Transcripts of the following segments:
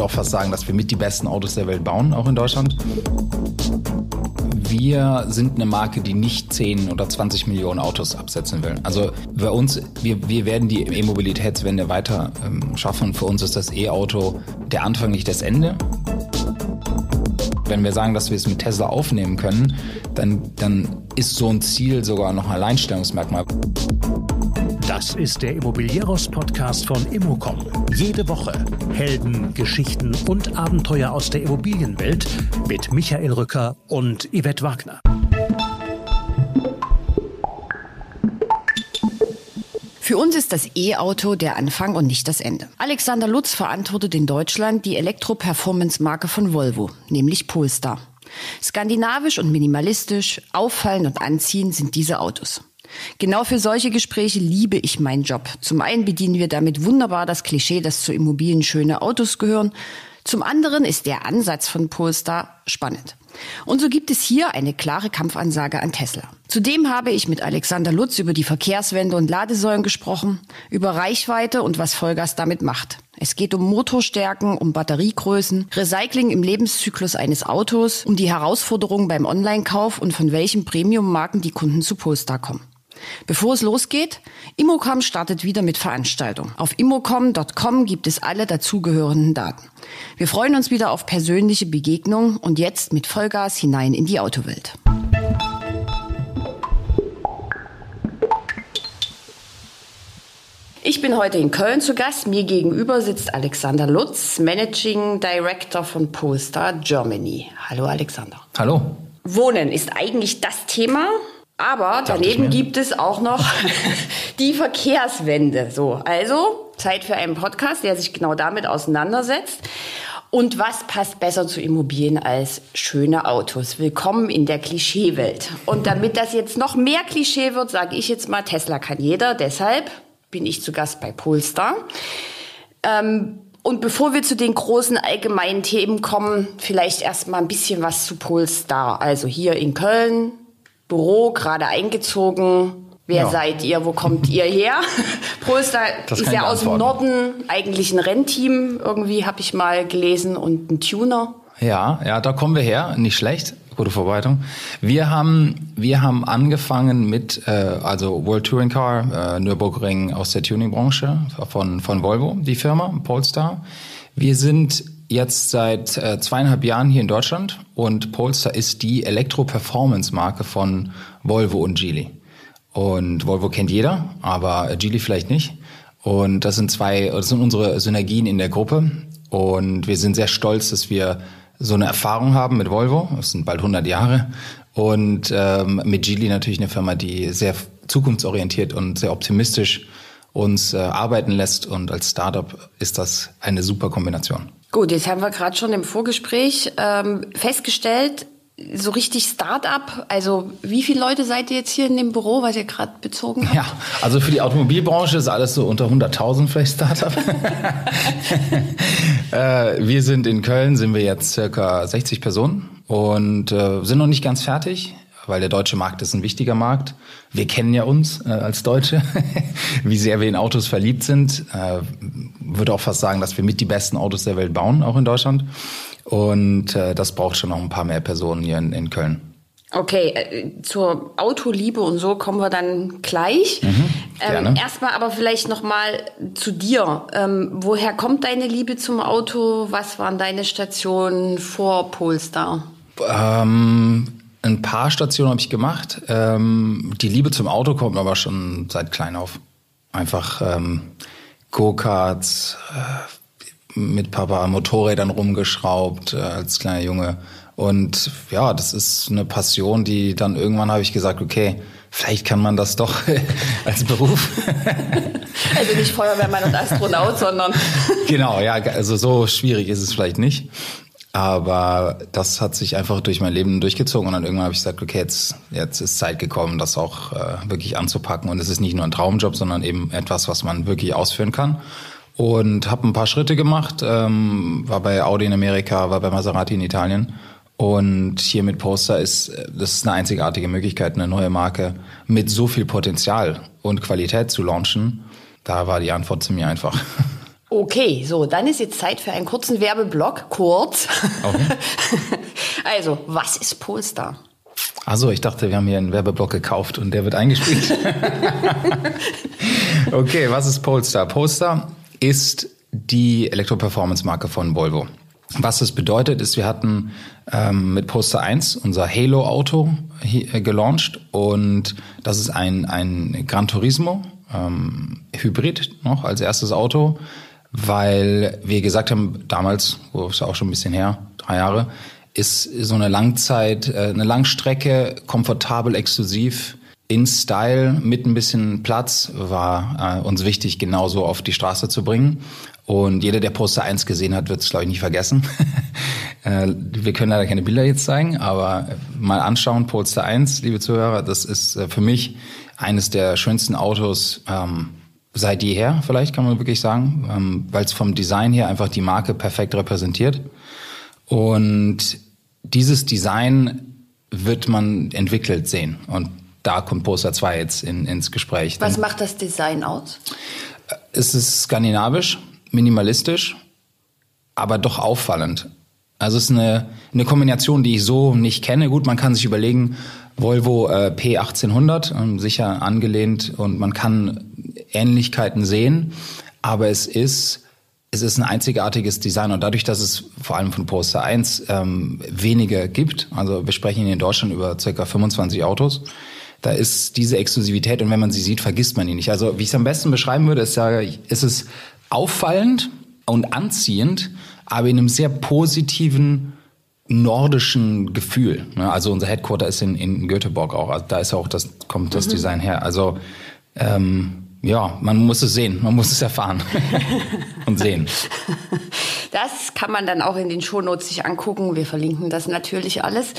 würde auch fast sagen, dass wir mit die besten Autos der Welt bauen, auch in Deutschland. Wir sind eine Marke, die nicht 10 oder 20 Millionen Autos absetzen will. Also bei uns, wir, wir werden die E-Mobilitätswende weiter ähm, schaffen. Für uns ist das E-Auto der Anfang, nicht das Ende. Wenn wir sagen, dass wir es mit Tesla aufnehmen können, dann, dann ist so ein Ziel sogar noch ein Alleinstellungsmerkmal. Das ist der Immobilieros-Podcast von Immocom. Jede Woche Helden, Geschichten und Abenteuer aus der Immobilienwelt mit Michael Rücker und Yvette Wagner. Für uns ist das E-Auto der Anfang und nicht das Ende. Alexander Lutz verantwortet in Deutschland die Elektro-Performance-Marke von Volvo, nämlich Polestar. Skandinavisch und minimalistisch, auffallend und anziehend sind diese Autos. Genau für solche Gespräche liebe ich meinen Job. Zum einen bedienen wir damit wunderbar das Klischee, dass zu Immobilien schöne Autos gehören. Zum anderen ist der Ansatz von Polestar spannend. Und so gibt es hier eine klare Kampfansage an Tesla. Zudem habe ich mit Alexander Lutz über die Verkehrswende und Ladesäulen gesprochen, über Reichweite und was Vollgas damit macht. Es geht um Motorstärken, um Batteriegrößen, Recycling im Lebenszyklus eines Autos, um die Herausforderungen beim Online-Kauf und von welchen Premium-Marken die Kunden zu Polestar kommen. Bevor es losgeht, Immocom startet wieder mit Veranstaltungen. Auf immocom.com gibt es alle dazugehörenden Daten. Wir freuen uns wieder auf persönliche Begegnungen und jetzt mit Vollgas hinein in die Autowelt. Ich bin heute in Köln zu Gast. Mir gegenüber sitzt Alexander Lutz, Managing Director von Polestar Germany. Hallo Alexander. Hallo. Wohnen ist eigentlich das Thema, aber daneben gibt es auch noch die Verkehrswende. So, also Zeit für einen Podcast, der sich genau damit auseinandersetzt. Und was passt besser zu Immobilien als schöne Autos? Willkommen in der Klischeewelt. Und damit das jetzt noch mehr Klischee wird, sage ich jetzt mal, Tesla kann jeder. Deshalb bin ich zu Gast bei Polestar. Ähm, und bevor wir zu den großen allgemeinen Themen kommen, vielleicht erst mal ein bisschen was zu Polestar. Also hier in Köln, Büro, gerade eingezogen. Wer ja. seid ihr? Wo kommt ihr her? Polestar ist ja aus dem Norden, eigentlich ein Rennteam, irgendwie habe ich mal gelesen, und ein Tuner. Ja, ja, da kommen wir her, nicht schlecht. Gute Vorbereitung. Wir haben, wir haben angefangen mit, äh, also World Touring Car, äh, Nürburgring aus der Tuningbranche von, von Volvo, die Firma, Polestar. Wir sind jetzt seit äh, zweieinhalb Jahren hier in Deutschland und Polestar ist die Elektro-Performance-Marke von Volvo und Geely. Und Volvo kennt jeder, aber Geely vielleicht nicht. Und das sind zwei, das sind unsere Synergien in der Gruppe. Und wir sind sehr stolz, dass wir so eine Erfahrung haben mit Volvo. Das sind bald 100 Jahre. Und ähm, mit Geely natürlich eine Firma, die sehr zukunftsorientiert und sehr optimistisch uns äh, arbeiten lässt. Und als Startup ist das eine super Kombination. Gut, jetzt haben wir gerade schon im Vorgespräch ähm, festgestellt, so richtig Start-up, also wie viele Leute seid ihr jetzt hier in dem Büro, was ihr gerade bezogen habt? Ja, also für die Automobilbranche ist alles so unter 100.000 vielleicht Start-up. äh, wir sind in Köln, sind wir jetzt circa 60 Personen und äh, sind noch nicht ganz fertig weil der deutsche Markt ist ein wichtiger Markt. Wir kennen ja uns äh, als Deutsche, wie sehr wir in Autos verliebt sind. Äh, würde auch fast sagen, dass wir mit die besten Autos der Welt bauen, auch in Deutschland. Und äh, das braucht schon noch ein paar mehr Personen hier in, in Köln. Okay, äh, zur Autoliebe und so kommen wir dann gleich. Mhm, ähm, Erstmal aber vielleicht noch mal zu dir. Ähm, woher kommt deine Liebe zum Auto? Was waren deine Stationen vor Polestar? Ähm, ein paar Stationen habe ich gemacht. Ähm, die Liebe zum Auto kommt aber schon seit klein auf. Einfach ähm, Go-Karts, äh, mit Papa Motorrädern rumgeschraubt äh, als kleiner Junge. Und ja, das ist eine Passion, die dann irgendwann habe ich gesagt, okay, vielleicht kann man das doch als Beruf. also nicht Feuerwehrmann und Astronaut, sondern. genau, ja, also so schwierig ist es vielleicht nicht. Aber das hat sich einfach durch mein Leben durchgezogen und dann irgendwann habe ich gesagt, okay, jetzt, jetzt ist Zeit gekommen, das auch äh, wirklich anzupacken. Und es ist nicht nur ein Traumjob, sondern eben etwas, was man wirklich ausführen kann. Und habe ein paar Schritte gemacht, ähm, war bei Audi in Amerika, war bei Maserati in Italien. Und hier mit Poster ist, das ist eine einzigartige Möglichkeit, eine neue Marke mit so viel Potenzial und Qualität zu launchen. Da war die Antwort mir einfach. Okay, so, dann ist jetzt Zeit für einen kurzen Werbeblock. Kurz. Okay. also, was ist Polestar? Also, ich dachte, wir haben hier einen Werbeblock gekauft und der wird eingespielt. okay, was ist Polestar? Polestar ist die Elektro-Performance-Marke von Volvo. Was es bedeutet, ist, wir hatten ähm, mit Poster 1 unser Halo-Auto äh, gelauncht und das ist ein, ein Gran Turismo ähm, Hybrid noch als erstes Auto, weil wir gesagt haben, damals, wo ist auch schon ein bisschen her, drei Jahre, ist so eine Langzeit, äh, eine Langstrecke, komfortabel, exklusiv, in Style, mit ein bisschen Platz, war äh, uns wichtig, genauso auf die Straße zu bringen. Und jeder, der Poster 1 gesehen hat, wird es, glaube ich, nicht vergessen. Äh, wir können leider keine Bilder jetzt zeigen, aber mal anschauen, Poster 1, liebe Zuhörer, das ist äh, für mich eines der schönsten Autos ähm, seit jeher, vielleicht kann man wirklich sagen, ähm, weil es vom Design her einfach die Marke perfekt repräsentiert. Und dieses Design wird man entwickelt sehen. Und da kommt Poster 2 jetzt in, ins Gespräch. Was macht das Design aus? Es ist skandinavisch, minimalistisch, aber doch auffallend. Also es ist eine, eine Kombination, die ich so nicht kenne. Gut, man kann sich überlegen, Volvo äh, P1800, äh, sicher angelehnt und man kann Ähnlichkeiten sehen, aber es ist es ist ein einzigartiges Design und dadurch, dass es vor allem von Poster 1 ähm, wenige gibt, also wir sprechen in Deutschland über ca. 25 Autos, da ist diese Exklusivität und wenn man sie sieht, vergisst man die nicht. Also wie ich es am besten beschreiben würde, ist ja, ist es auffallend und anziehend, aber in einem sehr positiven nordischen Gefühl. Ne? Also unser Headquarter ist in, in Göteborg auch. Also da ist auch das kommt das mhm. Design her. Also ähm, ja, man muss es sehen, man muss es erfahren und sehen. Das kann man dann auch in den Shownotes sich angucken. Wir verlinken das natürlich alles.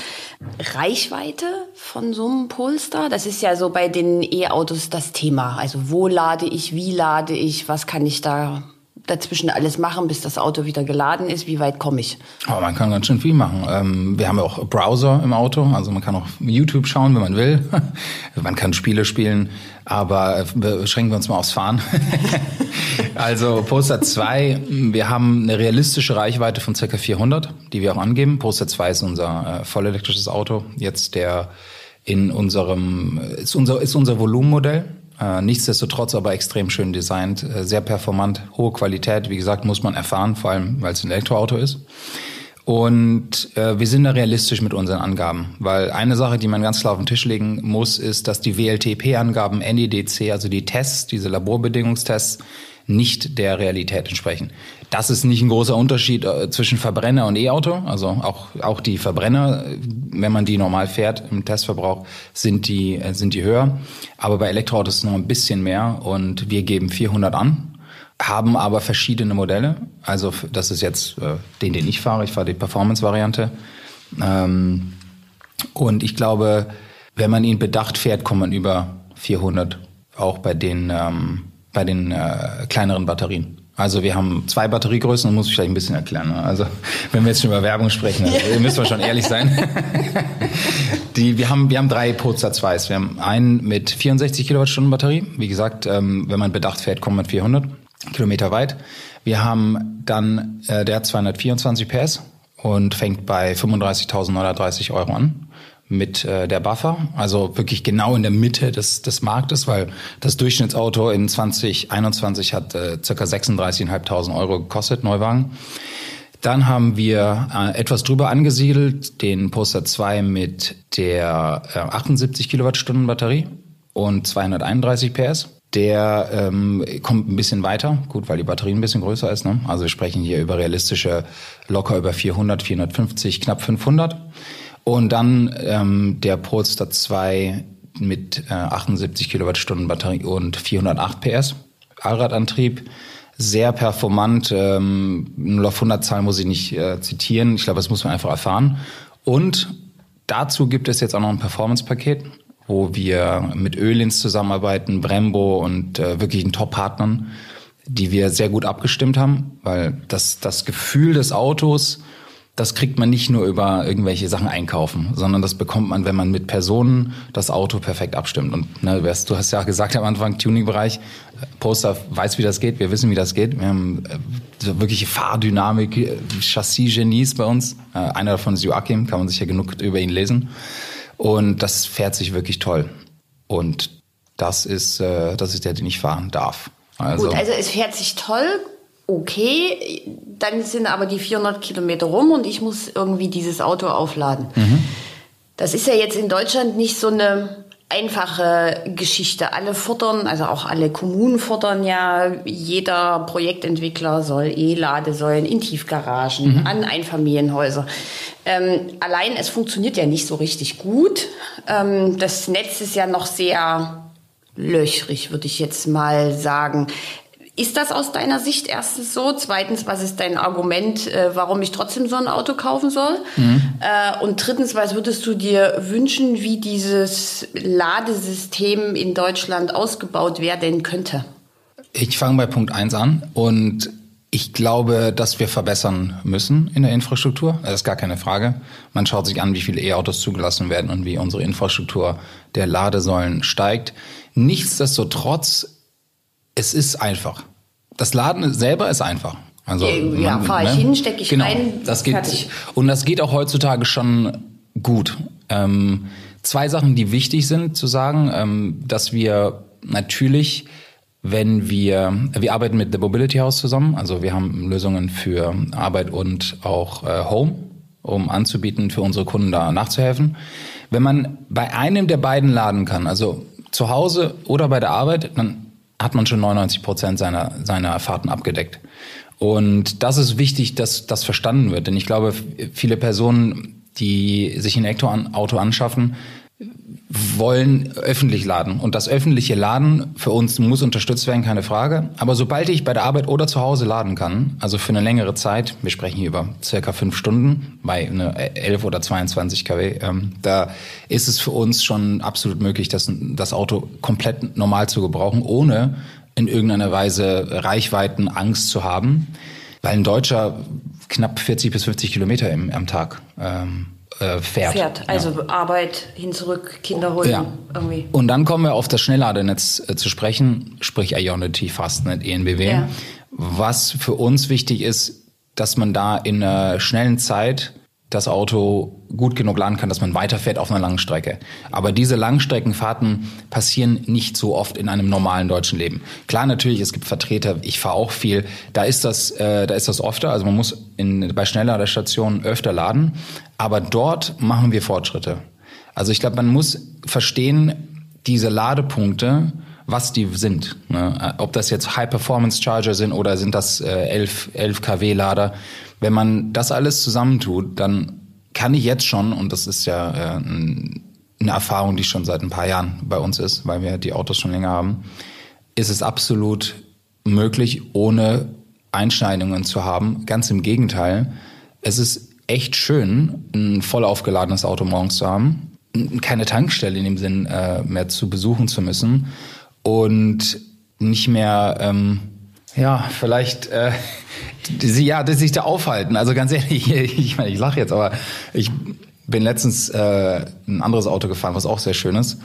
Reichweite von so einem Polestar, das ist ja so bei den E-Autos das Thema. Also wo lade ich, wie lade ich, was kann ich da dazwischen alles machen, bis das Auto wieder geladen ist? Wie weit komme ich? Oh, man kann ganz schön viel machen. Ähm, wir haben ja auch Browser im Auto, also man kann auch YouTube schauen, wenn man will. man kann Spiele spielen, aber beschränken wir uns mal aufs Fahren. also Poster 2, wir haben eine realistische Reichweite von ca. 400, die wir auch angeben. Poster 2 ist unser äh, vollelektrisches Auto, jetzt der in unserem, ist unser, ist unser Volumenmodell. Äh, nichtsdestotrotz aber extrem schön designt, äh, sehr performant, hohe Qualität. Wie gesagt, muss man erfahren, vor allem weil es ein Elektroauto ist. Und äh, wir sind da realistisch mit unseren Angaben, weil eine Sache, die man ganz klar auf den Tisch legen muss, ist, dass die WLTP-Angaben NEDC, also die Tests, diese Laborbedingungstests, nicht der Realität entsprechen. Das ist nicht ein großer Unterschied äh, zwischen Verbrenner und E-Auto. Also auch, auch die Verbrenner, wenn man die normal fährt im Testverbrauch, sind die, äh, sind die höher. Aber bei Elektroautos ist es noch ein bisschen mehr und wir geben 400 an, haben aber verschiedene Modelle. Also das ist jetzt äh, den, den ich fahre. Ich fahre die Performance-Variante. Ähm, und ich glaube, wenn man ihn bedacht fährt, kommt man über 400, auch bei den ähm, bei den äh, kleineren Batterien. Also wir haben zwei Batteriegrößen, das muss ich vielleicht ein bisschen erklären. Ne? Also wenn wir jetzt schon über Werbung sprechen, also, ja. müssen wir schon ehrlich sein. Die, wir, haben, wir haben drei Polestar 2s. Wir haben einen mit 64 Kilowattstunden Batterie. Wie gesagt, ähm, wenn man bedacht fährt, kommt man 400 Kilometer weit. Wir haben dann, äh, der hat 224 PS und fängt bei 35.930 Euro an mit äh, der Buffer, also wirklich genau in der Mitte des, des Marktes, weil das Durchschnittsauto in 2021 hat äh, circa 36.500 Euro gekostet, Neuwagen. Dann haben wir äh, etwas drüber angesiedelt, den Poster 2 mit der äh, 78 Kilowattstunden Batterie und 231 PS. Der ähm, kommt ein bisschen weiter, gut, weil die Batterie ein bisschen größer ist. Ne? Also wir sprechen hier über realistische, locker über 400, 450, knapp 500. Und dann ähm, der Polestar 2 mit äh, 78 Kilowattstunden Batterie und 408 PS. Allradantrieb, sehr performant. Ähm, 0 auf 100 Zahlen muss ich nicht äh, zitieren. Ich glaube, das muss man einfach erfahren. Und dazu gibt es jetzt auch noch ein Performance-Paket, wo wir mit Ölins zusammenarbeiten, Brembo und äh, wirklichen Top-Partnern, die wir sehr gut abgestimmt haben, weil das, das Gefühl des Autos das kriegt man nicht nur über irgendwelche Sachen einkaufen, sondern das bekommt man, wenn man mit Personen das Auto perfekt abstimmt. Und ne, du hast ja gesagt am Anfang, Tuning-Bereich, Poster weiß, wie das geht, wir wissen, wie das geht. Wir haben äh, wirkliche Fahrdynamik, äh, Chassis-Genies bei uns. Äh, einer davon ist Joachim, kann man sich ja genug über ihn lesen. Und das fährt sich wirklich toll. Und das ist, äh, das ist der, den ich fahren darf. Also, Gut, also es fährt sich toll, okay, dann sind aber die 400 Kilometer rum und ich muss irgendwie dieses Auto aufladen. Mhm. Das ist ja jetzt in Deutschland nicht so eine einfache Geschichte. Alle fordern, also auch alle Kommunen fordern ja, jeder Projektentwickler soll E-Ladesäulen in Tiefgaragen, mhm. an Einfamilienhäuser. Ähm, allein es funktioniert ja nicht so richtig gut. Ähm, das Netz ist ja noch sehr löchrig, würde ich jetzt mal sagen. Ist das aus deiner Sicht erstens so? Zweitens, was ist dein Argument, äh, warum ich trotzdem so ein Auto kaufen soll? Mhm. Äh, und drittens, was würdest du dir wünschen, wie dieses Ladesystem in Deutschland ausgebaut werden könnte? Ich fange bei Punkt 1 an und ich glaube, dass wir verbessern müssen in der Infrastruktur. Das ist gar keine Frage. Man schaut sich an, wie viele E-Autos zugelassen werden und wie unsere Infrastruktur der Ladesäulen steigt. Nichtsdestotrotz es ist einfach. Das Laden selber ist einfach. Also, ja, man, fahre ich ne? hin, stecke ich genau, rein, das geht, fertig. Und das geht auch heutzutage schon gut. Ähm, zwei Sachen, die wichtig sind zu sagen, ähm, dass wir natürlich, wenn wir, wir arbeiten mit The Mobility House zusammen, also wir haben Lösungen für Arbeit und auch äh, Home, um anzubieten, für unsere Kunden da nachzuhelfen. Wenn man bei einem der beiden laden kann, also zu Hause oder bei der Arbeit, dann hat man schon 99 Prozent seiner, seiner Fahrten abgedeckt. Und das ist wichtig, dass das verstanden wird. Denn ich glaube, viele Personen, die sich ein Elektroauto anschaffen, wollen öffentlich laden. Und das öffentliche Laden für uns muss unterstützt werden, keine Frage. Aber sobald ich bei der Arbeit oder zu Hause laden kann, also für eine längere Zeit, wir sprechen hier über circa fünf Stunden bei eine 11 oder 22 kW, ähm, da ist es für uns schon absolut möglich, das, das Auto komplett normal zu gebrauchen, ohne in irgendeiner Weise Reichweiten Angst zu haben. Weil ein Deutscher knapp 40 bis 50 Kilometer im, am Tag ähm, äh, fährt. Fährt, also ja. Arbeit hin zurück, Kinder holen ja. irgendwie. Und dann kommen wir auf das Schnellladernetz äh, zu sprechen, sprich Ionity Fastnet ENBW. Ja. Was für uns wichtig ist, dass man da in einer schnellen Zeit das Auto gut genug laden kann, dass man weiterfährt auf einer langen Strecke. Aber diese Langstreckenfahrten passieren nicht so oft in einem normalen deutschen Leben. Klar, natürlich, es gibt Vertreter, ich fahre auch viel, da ist das, äh, da ist das öfter, also man muss in, bei Schnellladerstationen öfter laden, aber dort machen wir Fortschritte. Also ich glaube, man muss verstehen, diese Ladepunkte, was die sind. Ne? Ob das jetzt High-Performance-Charger sind oder sind das äh, 11, 11 kW-Lader. Wenn man das alles zusammentut, dann kann ich jetzt schon, und das ist ja äh, eine Erfahrung, die schon seit ein paar Jahren bei uns ist, weil wir die Autos schon länger haben, ist es absolut möglich, ohne Einschneidungen zu haben. Ganz im Gegenteil. Es ist echt schön, ein voll aufgeladenes Auto morgens zu haben, keine Tankstelle in dem Sinn äh, mehr zu besuchen zu müssen und nicht mehr, ähm, ja, vielleicht äh, sie ja, dass sich da aufhalten. Also ganz ehrlich, ich meine, ich lache jetzt, aber ich bin letztens äh, ein anderes Auto gefahren, was auch sehr schön ist,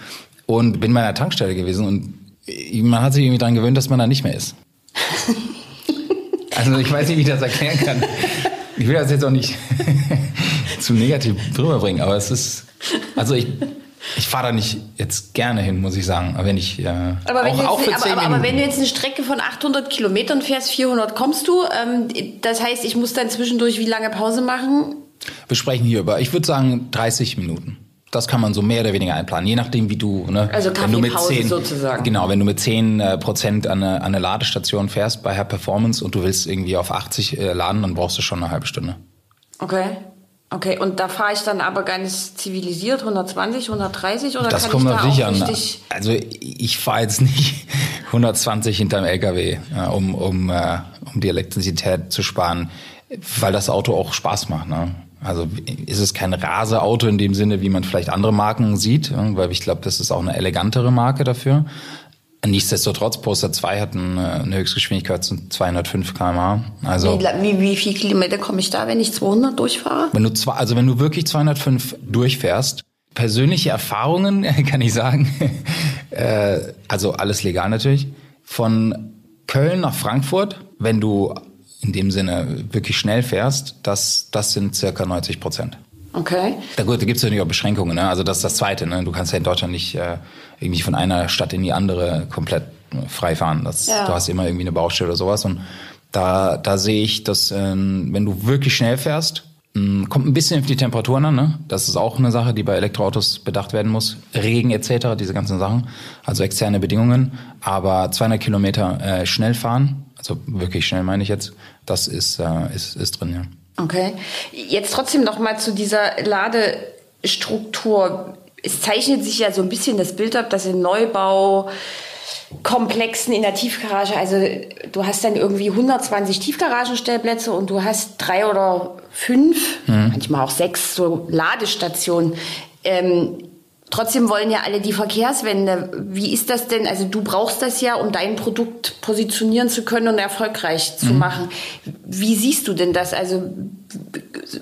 und bin bei einer Tankstelle gewesen und man hat sich irgendwie daran gewöhnt, dass man da nicht mehr ist. Also ich weiß nicht, wie ich das erklären kann. Ich will das jetzt auch nicht zu negativ drüber bringen, aber es ist, also ich ich fahre da nicht jetzt gerne hin, muss ich sagen. Aber wenn ich äh, aber wenn, auch, jetzt, auch aber, aber, aber, wenn du jetzt eine Strecke von 800 Kilometern fährst, 400 kommst du. Ähm, das heißt, ich muss dann zwischendurch wie lange Pause machen? Wir sprechen hier über, ich würde sagen 30 Minuten. Das kann man so mehr oder weniger einplanen, je nachdem, wie du, ne, also wenn du mit 10, sozusagen. Genau, wenn du mit 10 äh, Prozent an eine, an eine Ladestation fährst bei Herr Performance und du willst irgendwie auf 80 äh, laden, dann brauchst du schon eine halbe Stunde. Okay. Okay, und da fahre ich dann aber ganz zivilisiert 120, 130 oder das kann kommt ich da natürlich an. Also ich fahre jetzt nicht 120 hinterm LKW, um, um, äh, um die Elektrizität zu sparen, weil das Auto auch Spaß macht. Ne? Also ist es kein Raseauto in dem Sinne, wie man vielleicht andere Marken sieht, weil ich glaube, das ist auch eine elegantere Marke dafür. Nichtsdestotrotz, Poster 2 hat eine, eine Höchstgeschwindigkeit von 205 km/h. Also wie, wie, wie viel Kilometer komme ich da, wenn ich 200 durchfahre? Wenn du zwei, also wenn du wirklich 205 durchfährst, persönliche Erfahrungen kann ich sagen, äh, also alles legal natürlich, von Köln nach Frankfurt, wenn du in dem Sinne wirklich schnell fährst, das, das sind circa 90 Prozent. Okay. Da, gut, da gibt es natürlich auch Beschränkungen. Ne? Also das ist das Zweite. Ne? Du kannst ja in Deutschland nicht äh, irgendwie von einer Stadt in die andere komplett äh, frei fahren. Das, ja. Du hast immer irgendwie eine Baustelle oder sowas. Und da, da sehe ich, dass äh, wenn du wirklich schnell fährst, mh, hm, kommt ein bisschen auf die Temperaturen an. Ne? Das ist auch eine Sache, die bei Elektroautos bedacht werden muss. Regen etc., diese ganzen Sachen. Also externe Bedingungen. Aber 200 Kilometer äh, schnell fahren, also wirklich schnell meine ich jetzt, das ist, äh, ist, ist drin, ja. Okay. Jetzt trotzdem noch mal zu dieser Ladestruktur. Es zeichnet sich ja so ein bisschen das Bild ab, dass in Neubau Komplexen in der Tiefgarage, also du hast dann irgendwie 120 Tiefgaragenstellplätze und du hast drei oder fünf, mhm. manchmal auch sechs so Ladestationen. Ähm, Trotzdem wollen ja alle die Verkehrswende. Wie ist das denn? Also du brauchst das ja, um dein Produkt positionieren zu können und erfolgreich zu mhm. machen. Wie siehst du denn das? Also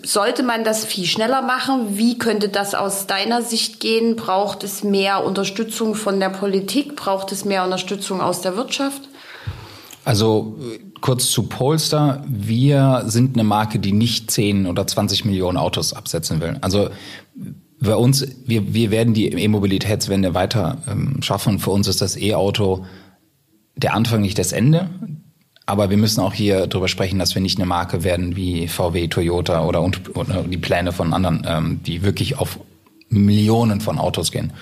sollte man das viel schneller machen? Wie könnte das aus deiner Sicht gehen? Braucht es mehr Unterstützung von der Politik? Braucht es mehr Unterstützung aus der Wirtschaft? Also kurz zu Polestar. Wir sind eine Marke, die nicht 10 oder 20 Millionen Autos absetzen will. Also bei uns, wir, wir werden die E-Mobilitätswende weiter ähm, schaffen. Für uns ist das E-Auto der Anfang, nicht das Ende. Aber wir müssen auch hier drüber sprechen, dass wir nicht eine Marke werden wie VW, Toyota oder, und, oder die Pläne von anderen, ähm, die wirklich auf Millionen von Autos gehen.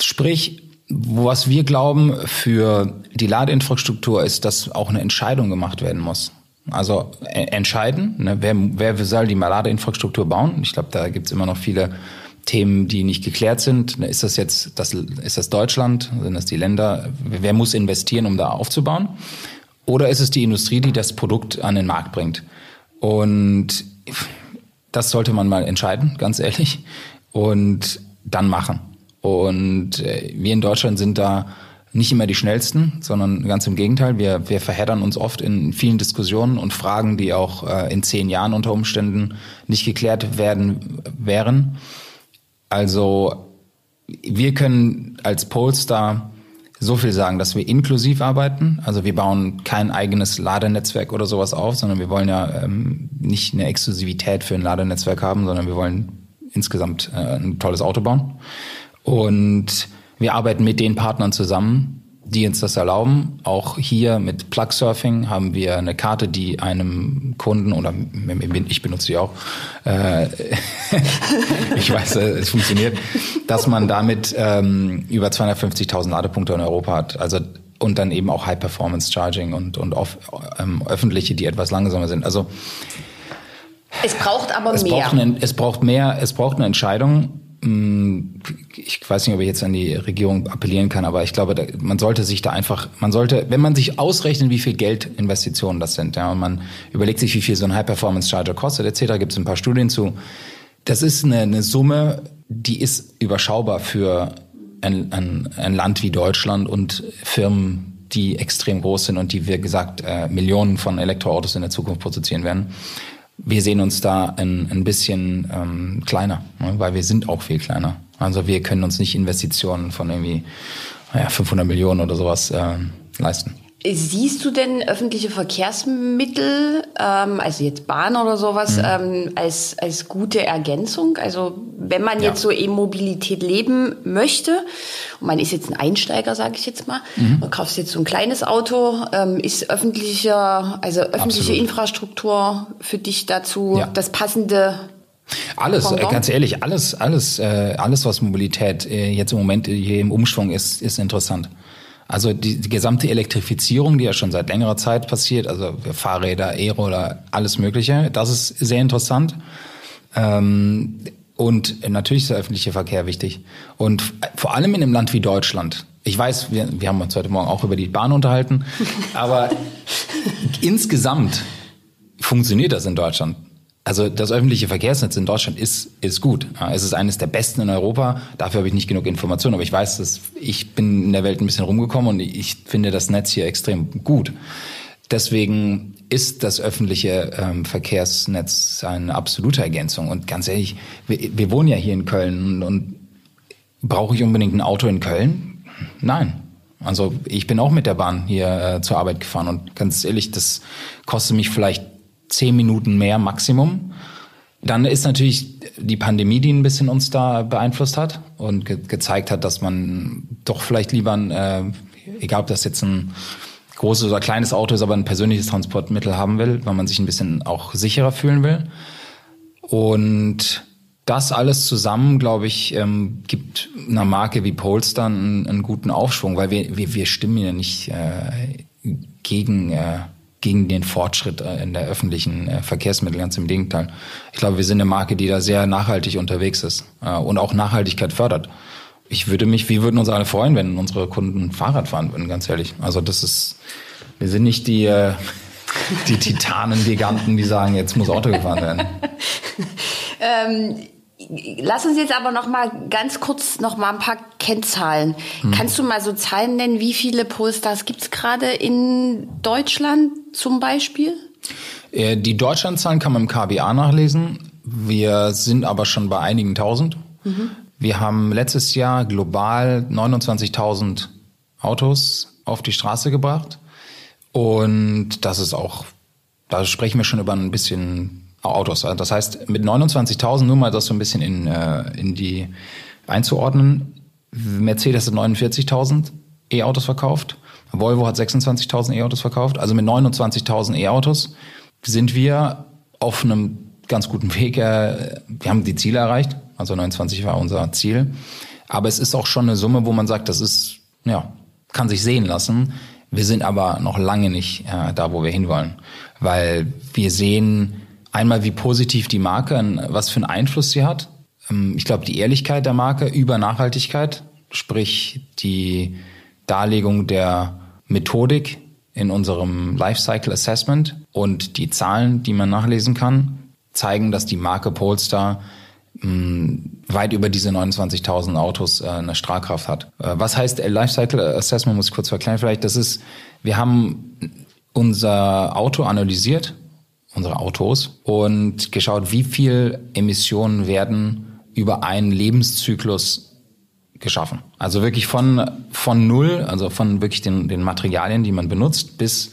Sprich, was wir glauben für die Ladeinfrastruktur ist, dass auch eine Entscheidung gemacht werden muss. Also äh, entscheiden, ne, wer, wer soll die Ladeinfrastruktur bauen. Ich glaube, da gibt's immer noch viele Themen, die nicht geklärt sind. Ist das jetzt, das, ist das Deutschland? Sind das die Länder? Wer muss investieren, um da aufzubauen? Oder ist es die Industrie, die das Produkt an den Markt bringt? Und das sollte man mal entscheiden, ganz ehrlich, und dann machen. Und äh, wir in Deutschland sind da nicht immer die schnellsten, sondern ganz im Gegenteil. Wir, wir verheddern uns oft in vielen Diskussionen und Fragen, die auch äh, in zehn Jahren unter Umständen nicht geklärt werden wären. Also wir können als Polestar so viel sagen, dass wir inklusiv arbeiten. Also wir bauen kein eigenes Ladenetzwerk oder sowas auf, sondern wir wollen ja ähm, nicht eine Exklusivität für ein Ladenetzwerk haben, sondern wir wollen insgesamt äh, ein tolles Auto bauen. Und wir arbeiten mit den Partnern zusammen, die uns das erlauben. Auch hier mit Plug Surfing haben wir eine Karte, die einem Kunden oder ich benutze die auch, äh, ich weiß, äh, es funktioniert, dass man damit ähm, über 250.000 Ladepunkte in Europa hat. Also und dann eben auch High Performance Charging und und auf, ähm, öffentliche, die etwas langsamer sind. Also es braucht aber es mehr. Braucht eine, es braucht mehr. Es braucht eine Entscheidung ich weiß nicht, ob ich jetzt an die Regierung appellieren kann, aber ich glaube, man sollte sich da einfach, man sollte, wenn man sich ausrechnet, wie viel Geld Investitionen das sind, ja, und man überlegt sich, wie viel so ein High-Performance-Charger kostet, etc., gibt es ein paar Studien zu. Das ist eine, eine Summe, die ist überschaubar für ein, ein, ein Land wie Deutschland und Firmen, die extrem groß sind und die, wie gesagt, äh, Millionen von Elektroautos in der Zukunft produzieren werden wir sehen uns da ein, ein bisschen ähm, kleiner, ne? weil wir sind auch viel kleiner. Also wir können uns nicht Investitionen von irgendwie naja, 500 Millionen oder sowas äh, leisten. Siehst du denn öffentliche Verkehrsmittel, ähm, also jetzt Bahn oder sowas, mhm. ähm, als, als gute Ergänzung? Also wenn man ja. jetzt so E-Mobilität leben möchte, und man ist jetzt ein Einsteiger, sage ich jetzt mal, mhm. man kauft jetzt so ein kleines Auto, ähm, ist öffentliche, also öffentliche Absolut. Infrastruktur für dich dazu ja. das passende alles, Pendant? ganz ehrlich, alles, alles, äh, alles, was Mobilität äh, jetzt im Moment hier im Umschwung ist, ist interessant. Also die, die gesamte Elektrifizierung, die ja schon seit längerer Zeit passiert, also Fahrräder, E-Roller, alles Mögliche, das ist sehr interessant. Ähm, und natürlich ist der öffentliche Verkehr wichtig. Und vor allem in einem Land wie Deutschland. Ich weiß, wir, wir haben uns heute Morgen auch über die Bahn unterhalten, aber insgesamt funktioniert das in Deutschland. Also das öffentliche Verkehrsnetz in Deutschland ist, ist gut. Es ist eines der besten in Europa. Dafür habe ich nicht genug Informationen, aber ich weiß, dass ich bin in der Welt ein bisschen rumgekommen und ich finde das Netz hier extrem gut. Deswegen ist das öffentliche ähm, Verkehrsnetz eine absolute Ergänzung. Und ganz ehrlich, wir, wir wohnen ja hier in Köln und, und brauche ich unbedingt ein Auto in Köln? Nein. Also ich bin auch mit der Bahn hier äh, zur Arbeit gefahren und ganz ehrlich, das kostet mich vielleicht zehn Minuten mehr Maximum. Dann ist natürlich die Pandemie, die ein bisschen uns da beeinflusst hat und ge gezeigt hat, dass man doch vielleicht lieber, ein, äh, egal ob das jetzt ein großes oder kleines Auto ist, aber ein persönliches Transportmittel haben will, weil man sich ein bisschen auch sicherer fühlen will. Und das alles zusammen, glaube ich, ähm, gibt einer Marke wie Polestar einen, einen guten Aufschwung, weil wir, wir, wir stimmen ja nicht äh, gegen äh, gegen den Fortschritt äh, in der öffentlichen äh, Verkehrsmittel. Ganz im Gegenteil. Ich glaube, wir sind eine Marke, die da sehr nachhaltig unterwegs ist äh, und auch Nachhaltigkeit fördert. Ich würde mich, wir würden uns alle freuen, wenn unsere Kunden Fahrrad fahren würden, ganz ehrlich. Also das ist, wir sind nicht die, die Titanen-Giganten, die sagen, jetzt muss Auto gefahren werden. ähm Lass uns jetzt aber noch mal ganz kurz noch mal ein paar Kennzahlen. Hm. Kannst du mal so Zahlen nennen, wie viele Polestars gibt es gerade in Deutschland zum Beispiel? Äh, die Deutschlandzahlen kann man im KBA nachlesen. Wir sind aber schon bei einigen tausend. Mhm. Wir haben letztes Jahr global 29.000 Autos auf die Straße gebracht. Und das ist auch, da sprechen wir schon über ein bisschen Autos. Das heißt, mit 29.000, nur mal das so ein bisschen in, äh, in die einzuordnen, Mercedes hat 49.000 E-Autos verkauft, Volvo hat 26.000 E-Autos verkauft. Also mit 29.000 E-Autos sind wir auf einem ganz guten Weg. Äh, wir haben die Ziele erreicht, also 29 war unser Ziel. Aber es ist auch schon eine Summe, wo man sagt, das ist, ja, kann sich sehen lassen. Wir sind aber noch lange nicht äh, da, wo wir hinwollen, weil wir sehen, Einmal, wie positiv die Marke, was für einen Einfluss sie hat. Ähm, ich glaube, die Ehrlichkeit der Marke über Nachhaltigkeit, sprich die Darlegung der Methodik in unserem Lifecycle Assessment und die Zahlen, die man nachlesen kann, zeigen, dass die Marke Polestar hm, weit über diese 29.000 Autos äh, eine Strahlkraft hat. Äh, was heißt Lifecycle Assessment? Muss ich kurz verklären vielleicht. Das ist, wir haben unser Auto analysiert unsere Autos und geschaut, wie viel Emissionen werden über einen Lebenszyklus geschaffen. Also wirklich von, von null, also von wirklich den, den Materialien, die man benutzt, bis,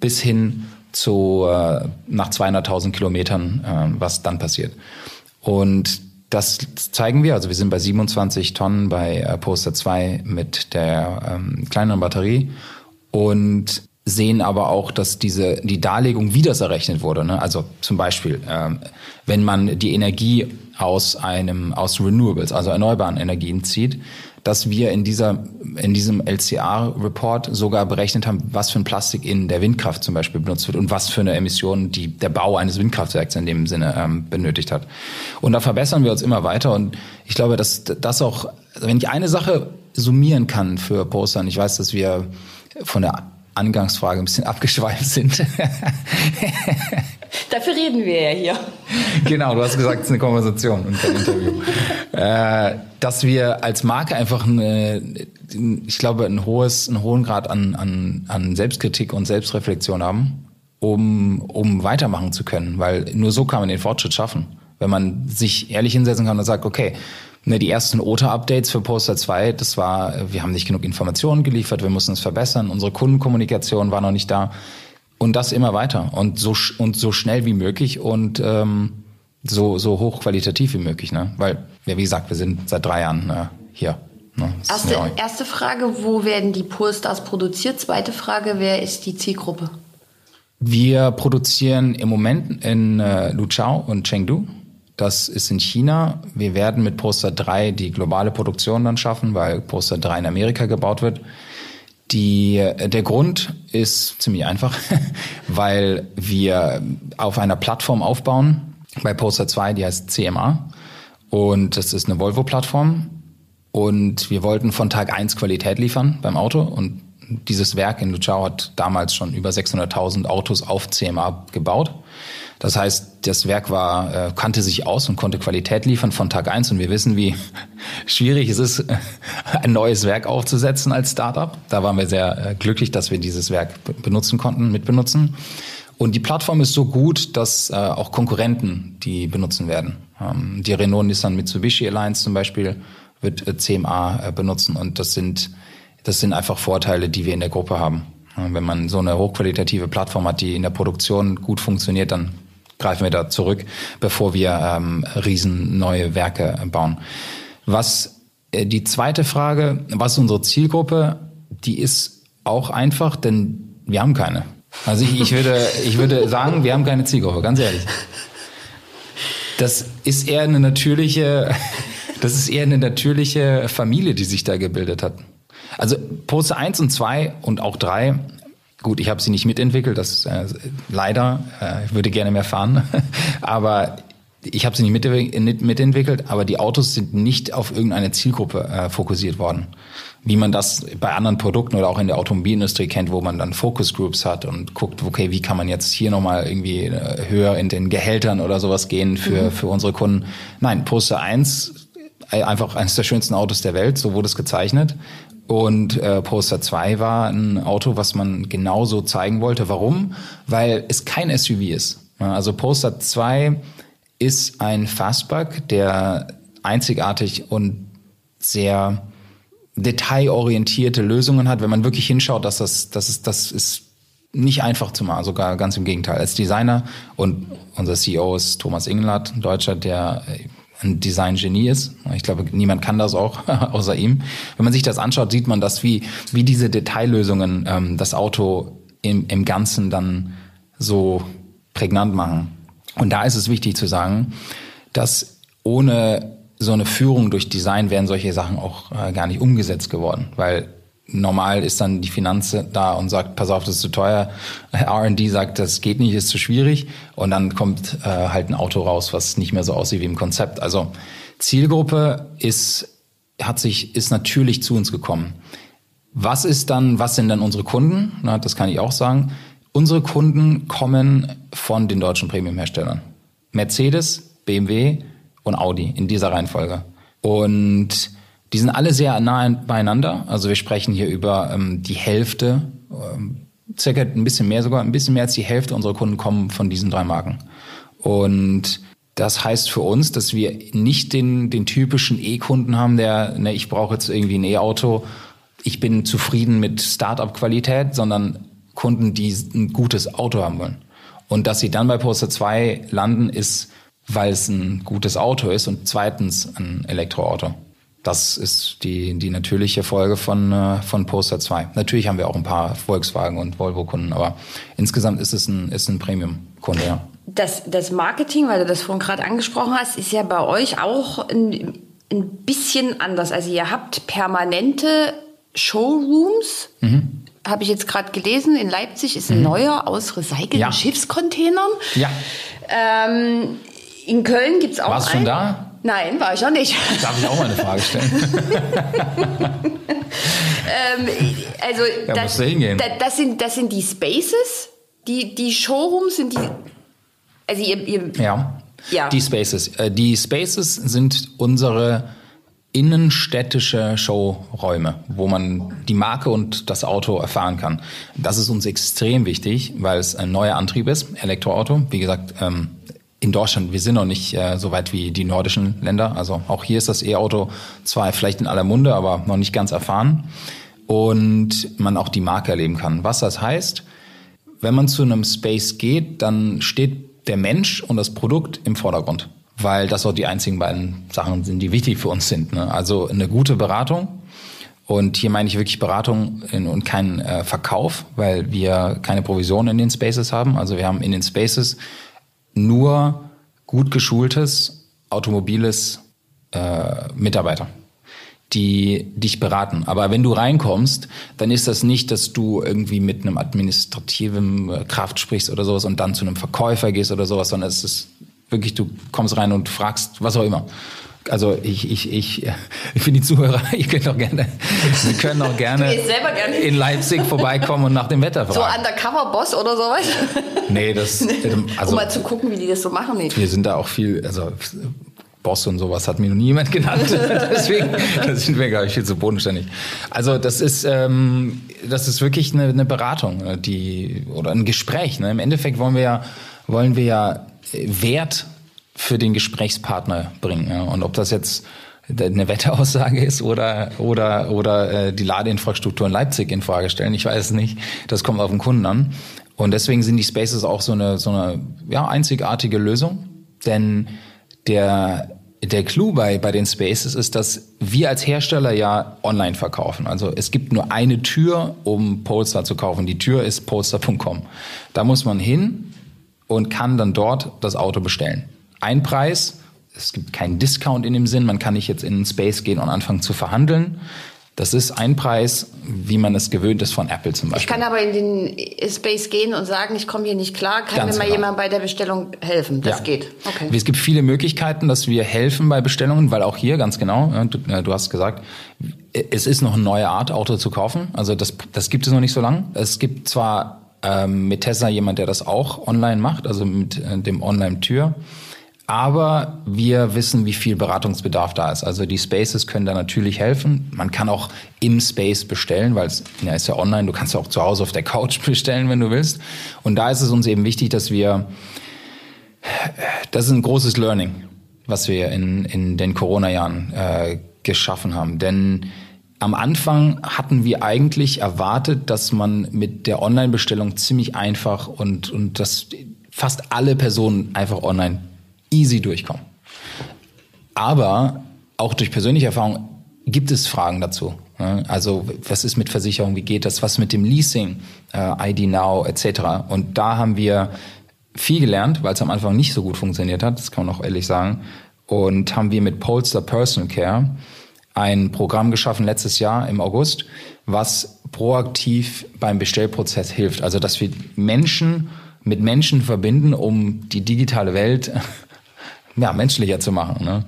bis hin zu äh, nach 200.000 Kilometern, äh, was dann passiert. Und das zeigen wir. Also wir sind bei 27 Tonnen bei äh, Poster 2 mit der ähm, kleineren Batterie. Und sehen aber auch, dass diese die Darlegung, wie das errechnet wurde, ne? also zum Beispiel, ähm, wenn man die Energie aus einem aus Renewables, also erneuerbaren Energien zieht, dass wir in dieser in diesem LCA-Report sogar berechnet haben, was für ein Plastik in der Windkraft zum Beispiel benutzt wird und was für eine Emission die der Bau eines Windkraftwerks in dem Sinne ähm, benötigt hat. Und da verbessern wir uns immer weiter und ich glaube, dass das auch, wenn ich eine Sache summieren kann für Poster, und ich weiß, dass wir von der Angangsfrage ein bisschen abgeschweift sind. Dafür reden wir ja hier. Genau, du hast gesagt, es ist eine Konversation und kein Interview. äh, dass wir als Marke einfach, eine, ich glaube, ein hohes, einen hohen Grad an, an, an Selbstkritik und Selbstreflexion haben, um, um weitermachen zu können. Weil nur so kann man den Fortschritt schaffen. Wenn man sich ehrlich hinsetzen kann und sagt, okay, Ne, die ersten OTA-Updates für Poster 2, das war, wir haben nicht genug Informationen geliefert, wir mussten es verbessern, unsere Kundenkommunikation war noch nicht da. Und das immer weiter und so, und so schnell wie möglich und ähm, so, so hochqualitativ wie möglich. Ne? Weil, ja, wie gesagt, wir sind seit drei Jahren äh, hier. Ne? Erste, erste Frage, wo werden die Polestars produziert? Zweite Frage, wer ist die Zielgruppe? Wir produzieren im Moment in äh, Luchao und Chengdu das ist in China. Wir werden mit Poster 3 die globale Produktion dann schaffen, weil Poster 3 in Amerika gebaut wird. Die, der Grund ist ziemlich einfach, weil wir auf einer Plattform aufbauen bei Poster 2, die heißt CMA. Und das ist eine Volvo-Plattform. Und wir wollten von Tag 1 Qualität liefern beim Auto. Und dieses Werk in Luchau hat damals schon über 600.000 Autos auf CMA gebaut. Das heißt, das Werk war, äh, kannte sich aus und konnte Qualität liefern von Tag eins. Und wir wissen, wie schwierig es ist, ein neues Werk aufzusetzen als Startup. Da waren wir sehr äh, glücklich, dass wir dieses Werk benutzen konnten, mitbenutzen. Und die Plattform ist so gut, dass äh, auch Konkurrenten die benutzen werden. Ähm, die Renault Nissan Mitsubishi Alliance zum Beispiel wird CMA benutzen. Und das sind, das sind einfach Vorteile, die wir in der Gruppe haben. Wenn man so eine hochqualitative Plattform hat, die in der Produktion gut funktioniert, dann greifen wir da zurück, bevor wir ähm, riesen neue Werke bauen. Was äh, die zweite Frage, was ist unsere Zielgruppe? Die ist auch einfach, denn wir haben keine. Also ich, ich würde, ich würde sagen, wir haben keine Zielgruppe, ganz ehrlich. Das ist eher eine natürliche, das ist eher eine natürliche Familie, die sich da gebildet hat. Also Poster 1 und 2 und auch 3 Gut, ich habe sie nicht mitentwickelt, das äh, leider, äh, ich würde gerne mehr fahren, aber ich habe sie nicht mitentwickelt, aber die Autos sind nicht auf irgendeine Zielgruppe äh, fokussiert worden. Wie man das bei anderen Produkten oder auch in der Automobilindustrie kennt, wo man dann Focus Groups hat und guckt, okay, wie kann man jetzt hier nochmal irgendwie äh, höher in den Gehältern oder sowas gehen für, mhm. für unsere Kunden. Nein, Poster 1, äh, einfach eines der schönsten Autos der Welt, so wurde es gezeichnet. Und äh, Poster 2 war ein Auto, was man genauso zeigen wollte. Warum? Weil es kein SUV ist. Also Poster 2 ist ein Fastback, der einzigartig und sehr detailorientierte Lösungen hat. Wenn man wirklich hinschaut, dass das, das ist, das ist nicht einfach zu machen, sogar ganz im Gegenteil. Als Designer und unser CEO ist Thomas ein Deutscher, der ein Design-Genie ist. Ich glaube, niemand kann das auch, außer ihm. Wenn man sich das anschaut, sieht man das, wie, wie diese Detaillösungen ähm, das Auto im, im Ganzen dann so prägnant machen. Und da ist es wichtig zu sagen, dass ohne so eine Führung durch Design wären solche Sachen auch äh, gar nicht umgesetzt geworden, weil normal ist dann die Finanz da und sagt, pass auf, das ist zu teuer. R&D sagt, das geht nicht, ist zu schwierig. Und dann kommt äh, halt ein Auto raus, was nicht mehr so aussieht wie im Konzept. Also Zielgruppe ist, hat sich, ist natürlich zu uns gekommen. Was ist dann, was sind dann unsere Kunden? Na, das kann ich auch sagen. Unsere Kunden kommen von den deutschen Premium-Herstellern. Mercedes, BMW und Audi in dieser Reihenfolge. Und die sind alle sehr nah beieinander. Also wir sprechen hier über ähm, die Hälfte, ähm, circa ein bisschen mehr sogar, ein bisschen mehr als die Hälfte unserer Kunden kommen von diesen drei Marken. Und das heißt für uns, dass wir nicht den, den typischen E-Kunden haben, der, ne, ich brauche jetzt irgendwie ein E-Auto, ich bin zufrieden mit Startup-Qualität, sondern Kunden, die ein gutes Auto haben wollen. Und dass sie dann bei Poster 2 landen, ist, weil es ein gutes Auto ist und zweitens ein Elektroauto. Das ist die, die natürliche Folge von, äh, von Poster 2. Natürlich haben wir auch ein paar Volkswagen und Volvo-Kunden, aber insgesamt ist es ein, ist ein Premium-Kunde, ja. Das, das Marketing, weil du das vorhin gerade angesprochen hast, ist ja bei euch auch ein, ein bisschen anders. Also ihr habt permanente Showrooms. Mhm. Habe ich jetzt gerade gelesen, in Leipzig ist ein mhm. neuer aus recycelten ja. Schiffscontainern. Ja. Ähm, in Köln gibt es auch Warst du schon da? Nein, war ich auch nicht. Darf ich auch mal eine Frage stellen? ähm, also ja, das, das, das, sind, das sind die Spaces, die, die Showrooms sind die. Also ihr, ihr ja. ja. Die Spaces. Äh, die Spaces sind unsere innenstädtische Showräume, wo man die Marke und das Auto erfahren kann. Das ist uns extrem wichtig, weil es ein neuer Antrieb ist, Elektroauto. Wie gesagt, ähm, in Deutschland, wir sind noch nicht äh, so weit wie die nordischen Länder. Also auch hier ist das E-Auto zwar vielleicht in aller Munde, aber noch nicht ganz erfahren. Und man auch die Marke erleben kann. Was das heißt, wenn man zu einem Space geht, dann steht der Mensch und das Produkt im Vordergrund. Weil das auch die einzigen beiden Sachen sind, die wichtig für uns sind. Ne? Also eine gute Beratung. Und hier meine ich wirklich Beratung und keinen äh, Verkauf, weil wir keine Provision in den Spaces haben. Also wir haben in den Spaces nur gut geschultes, automobiles äh, Mitarbeiter, die dich beraten. Aber wenn du reinkommst, dann ist das nicht, dass du irgendwie mit einem administrativen äh, Kraft sprichst oder sowas und dann zu einem Verkäufer gehst oder sowas, sondern es ist wirklich, du kommst rein und fragst, was auch immer. Also ich, ich, ich, ich finde die Zuhörer, ihr könnt auch gerne, Sie können auch gerne, gerne in Leipzig vorbeikommen und nach dem Wetter fragen. So Undercover-Boss oder sowas? Nee, das, also, um mal zu gucken, wie die das so machen. Nee. Wir sind da auch viel, also Boss und sowas hat mir noch niemand genannt. Deswegen das sind wir, glaube ich, viel zu bodenständig. Also das ist, ähm, das ist wirklich eine, eine Beratung, die oder ein Gespräch. Ne? Im Endeffekt wollen wir ja, wollen wir ja Wert für den Gesprächspartner bringen. Ja? Und ob das jetzt eine Wetteraussage ist oder oder oder äh, die Ladeinfrastruktur in Leipzig in Frage stellen, ich weiß nicht. Das kommt auf den Kunden an. Und deswegen sind die Spaces auch so eine so eine ja einzigartige Lösung, denn der der Clou bei, bei den Spaces ist, dass wir als Hersteller ja online verkaufen. Also es gibt nur eine Tür, um Polestar zu kaufen. Die Tür ist polestar.com. Da muss man hin und kann dann dort das Auto bestellen. Ein Preis, es gibt keinen Discount in dem Sinn, man kann nicht jetzt in einen Space gehen und anfangen zu verhandeln. Das ist ein Preis, wie man es gewöhnt ist von Apple zum Beispiel. Ich kann aber in den Space gehen und sagen, ich komme hier nicht klar. Kann Ganz mir mal genau. jemand bei der Bestellung helfen? Das ja. geht. Okay. Es gibt viele Möglichkeiten, dass wir helfen bei Bestellungen, weil auch hier ganz genau, du, du hast gesagt, es ist noch eine neue Art, Auto zu kaufen. Also das, das gibt es noch nicht so lange. Es gibt zwar ähm, mit Tesla jemand, der das auch online macht, also mit äh, dem Online-Tür. Aber wir wissen, wie viel Beratungsbedarf da ist. Also die Spaces können da natürlich helfen. Man kann auch im Space bestellen, weil es ja, ist ja online. Du kannst auch zu Hause auf der Couch bestellen, wenn du willst. Und da ist es uns eben wichtig, dass wir, das ist ein großes Learning, was wir in, in den Corona-Jahren äh, geschaffen haben. Denn am Anfang hatten wir eigentlich erwartet, dass man mit der Online-Bestellung ziemlich einfach und, und dass fast alle Personen einfach online easy durchkommen. Aber auch durch persönliche Erfahrung gibt es Fragen dazu. Also was ist mit Versicherung, wie geht das, was mit dem Leasing, äh, ID Now etc. Und da haben wir viel gelernt, weil es am Anfang nicht so gut funktioniert hat, das kann man auch ehrlich sagen. Und haben wir mit Polster Personal Care ein Programm geschaffen letztes Jahr im August, was proaktiv beim Bestellprozess hilft. Also dass wir Menschen mit Menschen verbinden, um die digitale Welt ja, menschlicher zu machen. Ne?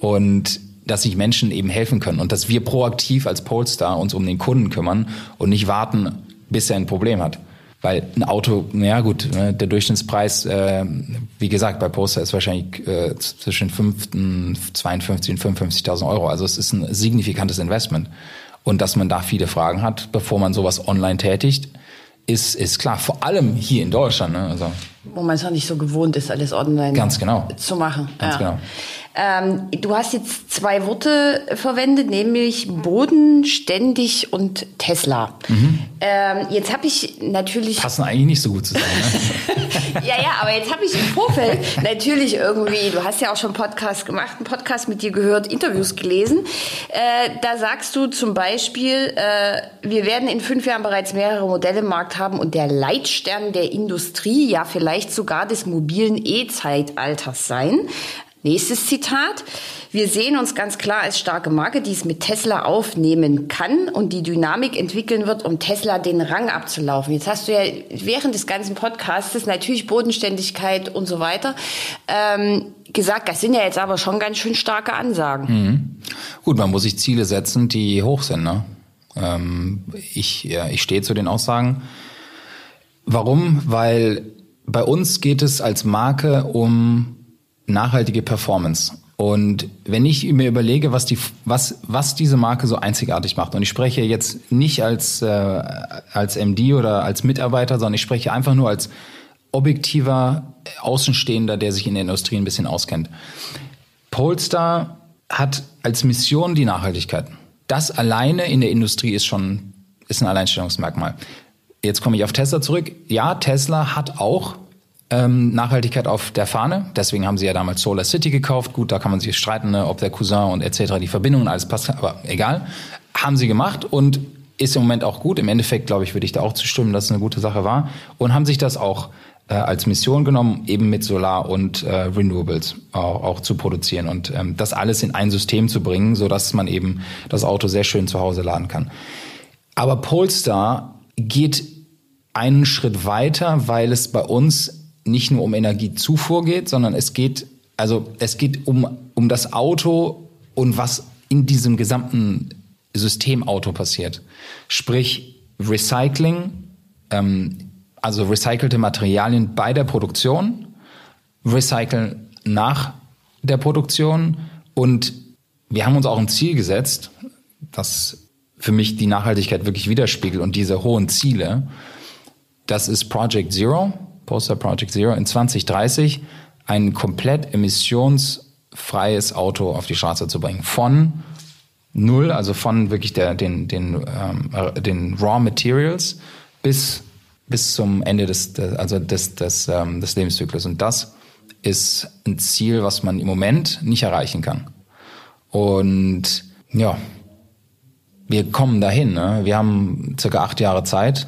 Und dass sich Menschen eben helfen können und dass wir proaktiv als Polestar uns um den Kunden kümmern und nicht warten, bis er ein Problem hat. Weil ein Auto, naja gut, ne, der Durchschnittspreis, äh, wie gesagt, bei Polestar ist wahrscheinlich äh, zwischen 5, 52 und 55.000 Euro. Also es ist ein signifikantes Investment. Und dass man da viele Fragen hat, bevor man sowas online tätigt, ist, ist klar. Vor allem hier in Deutschland. Ne? Also wo man es auch nicht so gewohnt ist, alles online Ganz genau. zu machen. Ganz ja. genau. Ähm, du hast jetzt zwei Worte verwendet, nämlich bodenständig und Tesla. Mhm. Ähm, jetzt habe ich natürlich... Passen eigentlich nicht so gut zusammen. Ne? ja, ja, aber jetzt habe ich im Vorfeld natürlich irgendwie, du hast ja auch schon Podcast gemacht, einen Podcast mit dir gehört, Interviews gelesen. Äh, da sagst du zum Beispiel, äh, wir werden in fünf Jahren bereits mehrere Modelle im Markt haben und der Leitstern der Industrie, ja vielleicht sogar des mobilen E-Zeitalters sein. Nächstes Zitat. Wir sehen uns ganz klar als starke Marke, die es mit Tesla aufnehmen kann und die Dynamik entwickeln wird, um Tesla den Rang abzulaufen. Jetzt hast du ja während des ganzen Podcasts natürlich Bodenständigkeit und so weiter ähm, gesagt. Das sind ja jetzt aber schon ganz schön starke Ansagen. Mhm. Gut, man muss sich Ziele setzen, die hoch sind. Ne? Ähm, ich, ja, ich stehe zu den Aussagen. Warum? Weil bei uns geht es als Marke um nachhaltige Performance. Und wenn ich mir überlege, was, die, was, was diese Marke so einzigartig macht, und ich spreche jetzt nicht als, äh, als MD oder als Mitarbeiter, sondern ich spreche einfach nur als objektiver Außenstehender, der sich in der Industrie ein bisschen auskennt. Polestar hat als Mission die Nachhaltigkeit. Das alleine in der Industrie ist schon ist ein Alleinstellungsmerkmal. Jetzt komme ich auf Tesla zurück. Ja, Tesla hat auch ähm, Nachhaltigkeit auf der Fahne. Deswegen haben sie ja damals Solar City gekauft. Gut, da kann man sich streiten, ne, ob der Cousin und etc. die Verbindungen alles passt, aber egal. Haben sie gemacht und ist im Moment auch gut. Im Endeffekt, glaube ich, würde ich da auch zustimmen, dass es eine gute Sache war. Und haben sich das auch äh, als Mission genommen, eben mit Solar und äh, Renewables auch, auch zu produzieren und ähm, das alles in ein System zu bringen, so dass man eben das Auto sehr schön zu Hause laden kann. Aber Polestar geht einen Schritt weiter, weil es bei uns nicht nur um Energiezufuhr geht, sondern es geht also es geht um, um das Auto und was in diesem gesamten System Auto passiert. Sprich Recycling, ähm, also recycelte Materialien bei der Produktion, Recyceln nach der Produktion und wir haben uns auch ein Ziel gesetzt, das für mich die Nachhaltigkeit wirklich widerspiegelt und diese hohen Ziele. Das ist Project Zero, Poster Project Zero in 2030 ein komplett emissionsfreies Auto auf die Straße zu bringen. Von null, also von wirklich der, den, den, ähm, äh, den Raw Materials bis, bis zum Ende des, des also des, des, ähm, des Lebenszyklus. Und das ist ein Ziel, was man im Moment nicht erreichen kann. Und ja, wir kommen dahin. Ne? Wir haben circa acht Jahre Zeit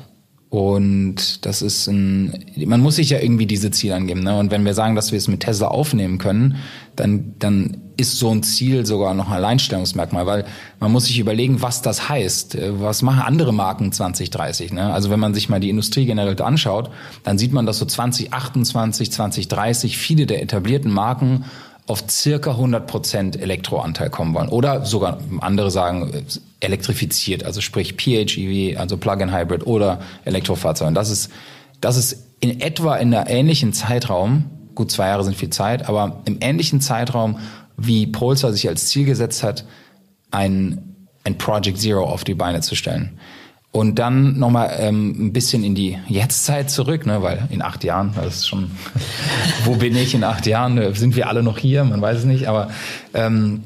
und das ist ein, man muss sich ja irgendwie diese Ziele angeben. Ne? Und wenn wir sagen, dass wir es mit Tesla aufnehmen können, dann, dann ist so ein Ziel sogar noch ein Alleinstellungsmerkmal, weil man muss sich überlegen, was das heißt. Was machen andere Marken 2030? Ne? Also wenn man sich mal die Industrie generell anschaut, dann sieht man, dass so 2028, 2030 viele der etablierten Marken auf circa 100 Prozent Elektroanteil kommen wollen. Oder sogar andere sagen elektrifiziert, also sprich PHEV, also Plug-in Hybrid oder Elektrofahrzeuge. Und das ist, das ist in etwa in der ähnlichen Zeitraum, gut zwei Jahre sind viel Zeit, aber im ähnlichen Zeitraum, wie Polestar sich als Ziel gesetzt hat, ein, ein Project Zero auf die Beine zu stellen. Und dann nochmal ähm, ein bisschen in die Jetztzeit zurück, ne, weil in acht Jahren, das ist schon, wo bin ich in acht Jahren? Sind wir alle noch hier? Man weiß es nicht. Aber ähm,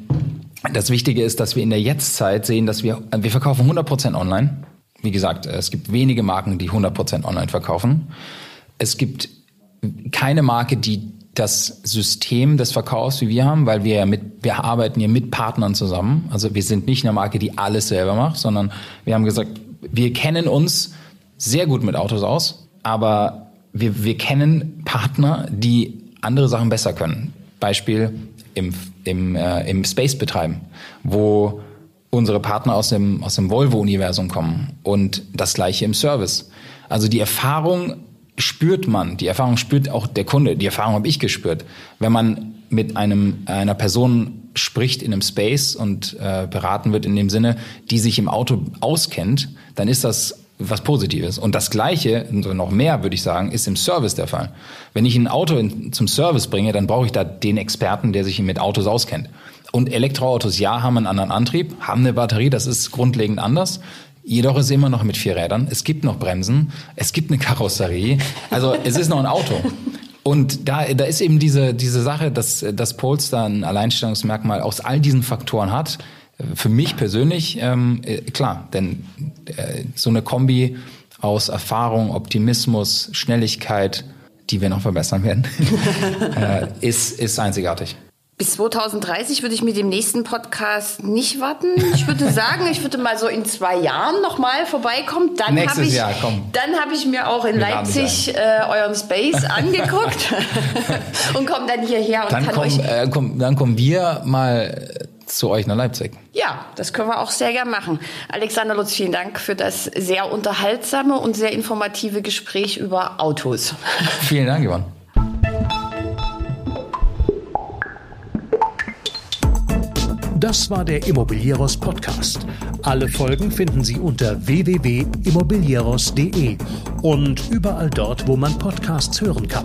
das Wichtige ist, dass wir in der Jetztzeit sehen, dass wir, wir verkaufen 100% online. Wie gesagt, es gibt wenige Marken, die 100% online verkaufen. Es gibt keine Marke, die das System des Verkaufs, wie wir haben, weil wir ja mit, wir arbeiten hier mit Partnern zusammen. Also wir sind nicht eine Marke, die alles selber macht, sondern wir haben gesagt, wir kennen uns sehr gut mit Autos aus, aber wir, wir kennen Partner, die andere Sachen besser können. Beispiel im, im, äh, im Space betreiben, wo unsere Partner aus dem, aus dem Volvo-Universum kommen und das gleiche im Service. Also die Erfahrung spürt man, die Erfahrung spürt auch der Kunde, die Erfahrung habe ich gespürt. Wenn man mit einem, einer Person spricht in einem Space und äh, beraten wird in dem Sinne, die sich im Auto auskennt, dann ist das was Positives. Und das Gleiche, noch mehr würde ich sagen, ist im Service der Fall. Wenn ich ein Auto in, zum Service bringe, dann brauche ich da den Experten, der sich mit Autos auskennt. Und Elektroautos, ja, haben einen anderen Antrieb, haben eine Batterie, das ist grundlegend anders. Jedoch ist es immer noch mit vier Rädern. Es gibt noch Bremsen. Es gibt eine Karosserie. Also es ist noch ein Auto. Und da, da ist eben diese, diese Sache, dass, dass Polestar ein Alleinstellungsmerkmal aus all diesen Faktoren hat. Für mich persönlich, ähm, äh, klar, denn so eine Kombi aus Erfahrung, Optimismus, Schnelligkeit, die wir noch verbessern werden, äh, ist, ist einzigartig. Bis 2030 würde ich mit dem nächsten Podcast nicht warten. Ich würde sagen, ich würde mal so in zwei Jahren nochmal vorbeikommen. Dann habe ich, Jahr, dann habe ich mir auch in Wir Leipzig äh, euren Space angeguckt und komme dann hierher und dann kann komm, euch. Äh, komm, dann kommen wir mal zu euch nach Leipzig. Ja, das können wir auch sehr gern machen. Alexander Lutz, vielen Dank für das sehr unterhaltsame und sehr informative Gespräch über Autos. Vielen Dank, Yvonne. Das war der Immobilieros Podcast. Alle Folgen finden Sie unter www.immobilieros.de und überall dort, wo man Podcasts hören kann.